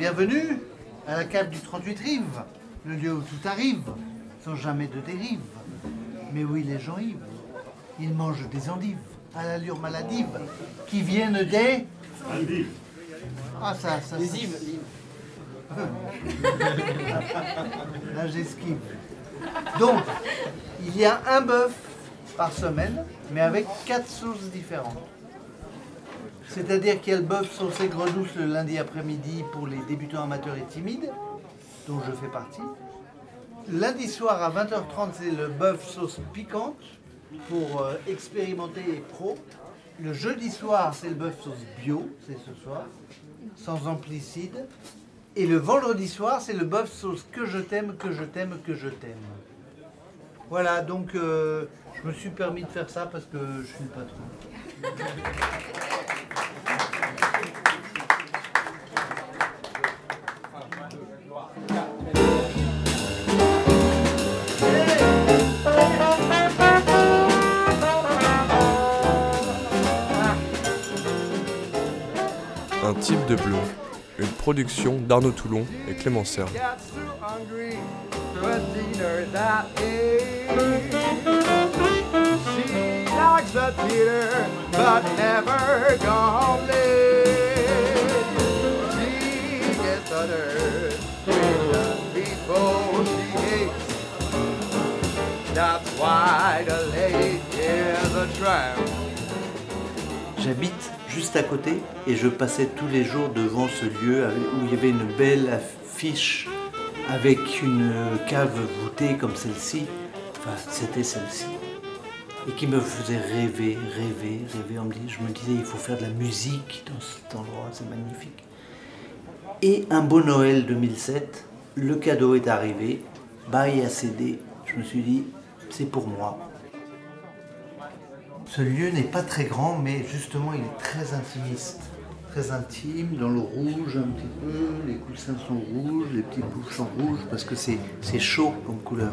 Bienvenue à la cave du 38 Rives, le lieu où tout arrive, sans jamais de dérive. Mais oui, les gens ivres, ils mangent des endives à l'allure maladive qui viennent des. Ah, ça, ça. Les Yves. Là, j'esquive. Donc, il y a un bœuf par semaine, mais avec quatre sauces différentes. C'est-à-dire qu'il y a le bœuf sauce aigre douce le lundi après-midi pour les débutants amateurs et timides, dont je fais partie. Lundi soir à 20h30, c'est le bœuf sauce piquante pour euh, expérimenter et pro. Le jeudi soir, c'est le bœuf sauce bio, c'est ce soir, sans amplicide. Et le vendredi soir, c'est le bœuf sauce que je t'aime, que je t'aime, que je t'aime. Voilà, donc euh, je me suis permis de faire ça parce que je suis le patron. de bleu, une production d'Arnaud Toulon et Clément. J'habite juste à côté et je passais tous les jours devant ce lieu où il y avait une belle affiche avec une cave voûtée comme celle-ci. Enfin, c'était celle-ci. Et qui me faisait rêver, rêver, rêver. Je me disais, il faut faire de la musique dans cet endroit, c'est magnifique. Et un beau Noël 2007, le cadeau est arrivé, bail à céder. Je me suis dit, c'est pour moi. Ce lieu n'est pas très grand, mais justement, il est très intimiste. Très intime, dans le rouge un petit peu, les coussins sont rouges, les petits bouches sont rouges, parce que c'est chaud comme couleur.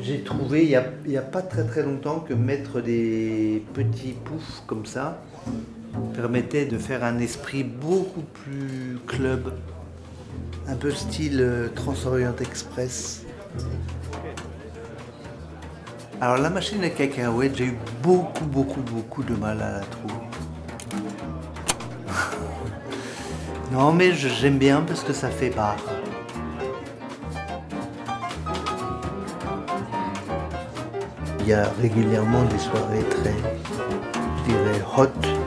J'ai trouvé il n'y a pas très très longtemps que mettre des petits poufs comme ça permettait de faire un esprit beaucoup plus club, un peu style euh, Transorient Express. Alors la machine à cacahuètes, j'ai eu beaucoup, beaucoup, beaucoup de mal à la trouver. non mais j'aime bien parce que ça fait bar. Il y a régulièrement des soirées très, je dirais, hot.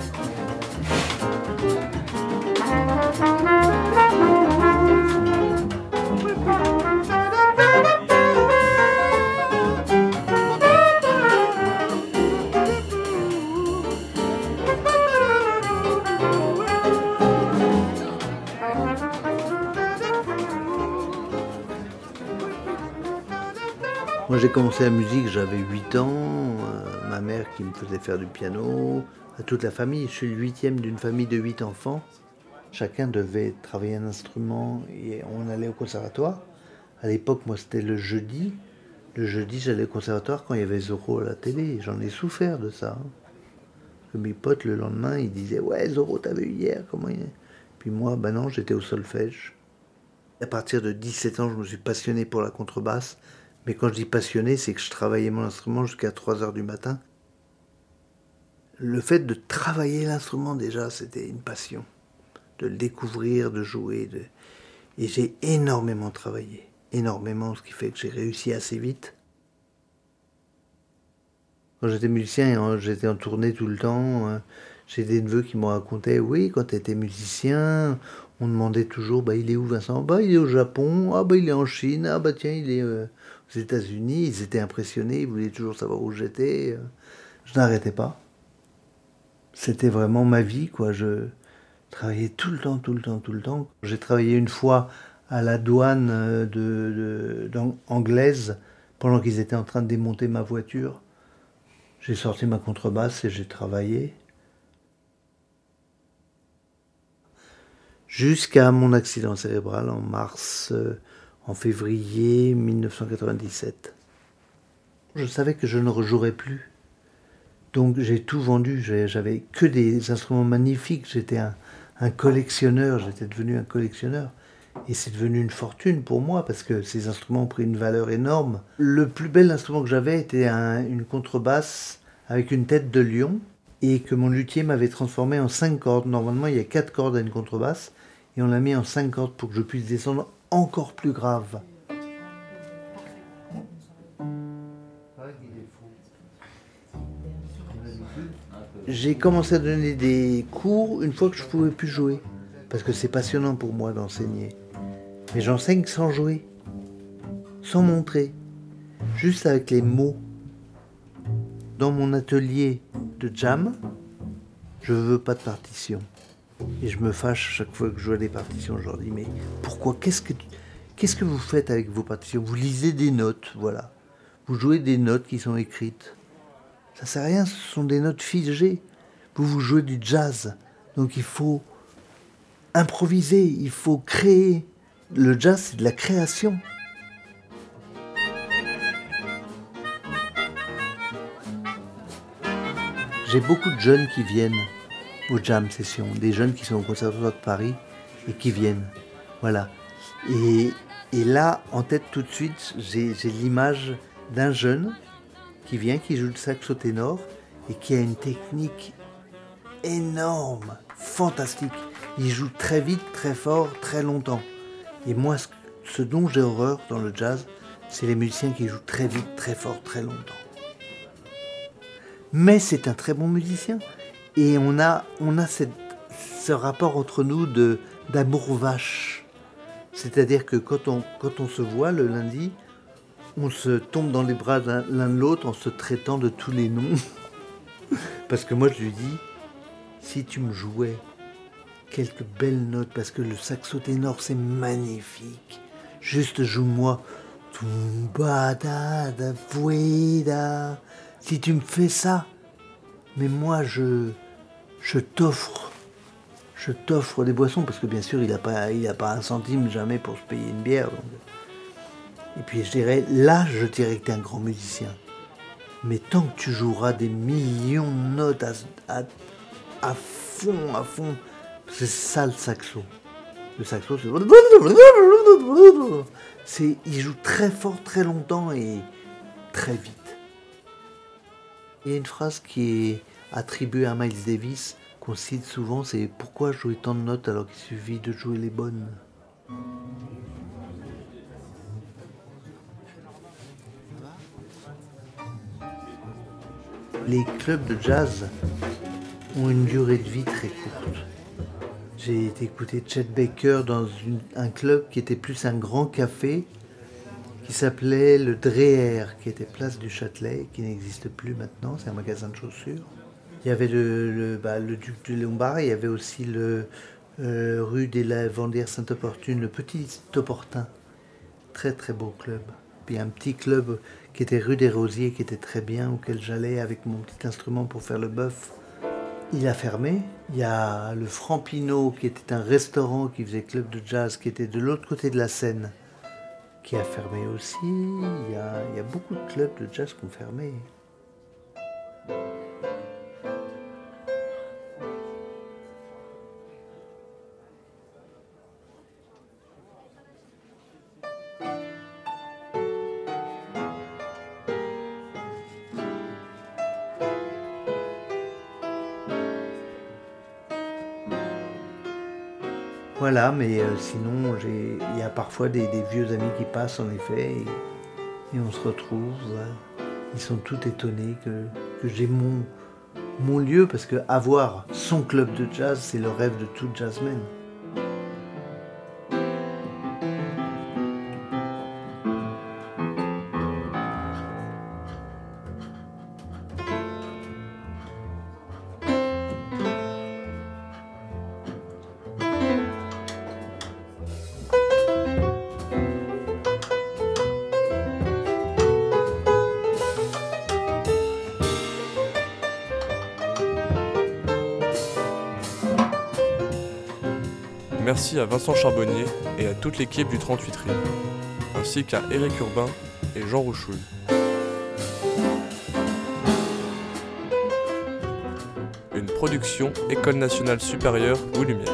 J'ai commencé la musique, j'avais 8 ans, euh, ma mère qui me faisait faire du piano, à toute la famille. Je suis le huitième d'une famille de 8 enfants. Chacun devait travailler un instrument et on allait au conservatoire. À l'époque, moi c'était le jeudi. Le jeudi, j'allais au conservatoire quand il y avait Zorro à la télé. J'en ai souffert de ça. hein. Mes potes, le lendemain, ils disaient Ouais, Zorro, t'as vu hier comment il Puis moi, ben non, j'étais au solfège. À partir de 17 ans, je me suis passionné pour la contrebasse. Mais quand je dis passionné, c'est que je travaillais mon instrument jusqu'à 3 heures du matin. Le fait de travailler l'instrument, déjà, c'était une passion. De le découvrir, de jouer. Et j'ai énormément travaillé. Énormément, ce qui fait que j'ai réussi assez vite. Quand j'étais musicien, j'étais en tournée tout le temps. hein. J'ai des neveux qui m'ont raconté, oui, quand tu étais musicien, on demandait toujours, bah, il est où Vincent? Bah, il est au Japon, ah, bah, il est en Chine, ah, bah, tiens, il est euh, aux États-Unis. Ils étaient impressionnés, ils voulaient toujours savoir où j'étais. euh. Je n'arrêtais pas. C'était vraiment ma vie, quoi. Je travaillais tout le temps, tout le temps, tout le temps. J'ai travaillé une fois à la douane euh, anglaise pendant qu'ils étaient en train de démonter ma voiture. J'ai sorti ma contrebasse et j'ai travaillé. Jusqu'à mon accident cérébral en mars, euh, en février 1997. Je savais que je ne rejouerais plus. Donc j'ai tout vendu, j'avais que des instruments magnifiques, j'étais un, collectionneur, j'étais devenu un collectionneur. Et c'est devenu une fortune pour moi parce que ces instruments ont pris une valeur énorme. Le plus bel instrument que j'avais était une contrebasse avec une tête de lion et que mon luthier m'avait transformé en cinq cordes. Normalement, il y a quatre cordes à une contrebasse et on l'a mis en cinq cordes pour que je puisse descendre encore plus grave. J'ai commencé à donner des cours une fois que je pouvais plus jouer parce que c'est passionnant pour moi d'enseigner. Mais j'enseigne sans jouer, sans montrer, juste avec les mots. Dans mon atelier de jam, je veux pas de partition. Et je me fâche chaque fois que je vois des partitions. Je leur dis, mais pourquoi Qu'est-ce que, qu'est-ce que vous faites avec vos partitions? Vous lisez des notes, voilà. Vous jouez des notes qui sont écrites. Ça sert à rien, ce sont des notes figées. Vous vous jouez du jazz. Donc il faut improviser, il faut créer. Le jazz, c'est de la création. J'ai beaucoup de jeunes qui viennent aux jam sessions, des jeunes qui sont au Conservatoire de Paris et qui viennent. Voilà. Et, et là, en tête tout de suite, j'ai l'image d'un jeune qui vient, qui joue le saxo ténor et qui a une technique énorme, fantastique. Il joue très vite, très fort, très longtemps. Et moi, ce dont j'ai horreur dans le jazz, c'est les musiciens qui jouent très vite, très fort, très longtemps. Mais c'est un très bon musicien. Et on a, on ce rapport entre nous de, d'amour vache. C'est-à-dire que quand on, quand on se voit le lundi, on se tombe dans les bras l'un de l'autre en se traitant de tous les noms. Parce que moi je lui dis, si tu me jouais quelques belles notes, parce que le saxo ténor c'est magnifique. Juste joue-moi. Si tu me fais ça, mais moi je, je t'offre, je t'offre des boissons parce que bien sûr il n'a pas, pas un centime jamais pour se payer une bière. Et puis je dirais, là je dirais que tu es un grand musicien. Mais tant que tu joueras des millions de notes à, à fond, à fond. C'est ça le saxo. Le saxo, c'est. Il joue très fort, très longtemps et très vite. Il y a une phrase qui est attribuée à Miles Davis, qu'on cite souvent c'est Pourquoi jouer tant de notes alors qu'il suffit de jouer les bonnes? Les clubs de jazz ont une durée de vie très courte. J'ai été écouter Chet Baker dans un club qui était plus un grand café qui s'appelait le Dreher, qui était place du Châtelet, qui n'existe plus maintenant, c'est un magasin de chaussures. Il y avait le, bah, Duc de Lombard, il y avait aussi le euh, rue des Lavandières Sainte-Opportune, le Petit Opportun. Très très beau club. Puis un petit club qui était rue des Rosiers, qui était très bien, auquel j'allais avec mon petit instrument pour faire le bœuf. Il a fermé. Il y a le Frampino, qui était un restaurant qui faisait club de jazz, qui était de l'autre côté de la Seine, qui a fermé aussi. Il y a, beaucoup de clubs de jazz qui ont fermé. Voilà, mais euh, sinon, il y a parfois des, vieux amis qui passent en effet et, on se retrouve. Ils sont tout étonnés que, j'ai mon, mon lieu parce que avoir son club de jazz, c'est le rêve de tout jazzman. Merci à Vincent Charbonnier et à toute l'équipe du 38 Rives, ainsi qu'à Éric Urbain et Jean Rouchoul. une production École nationale supérieure Louis Lumière.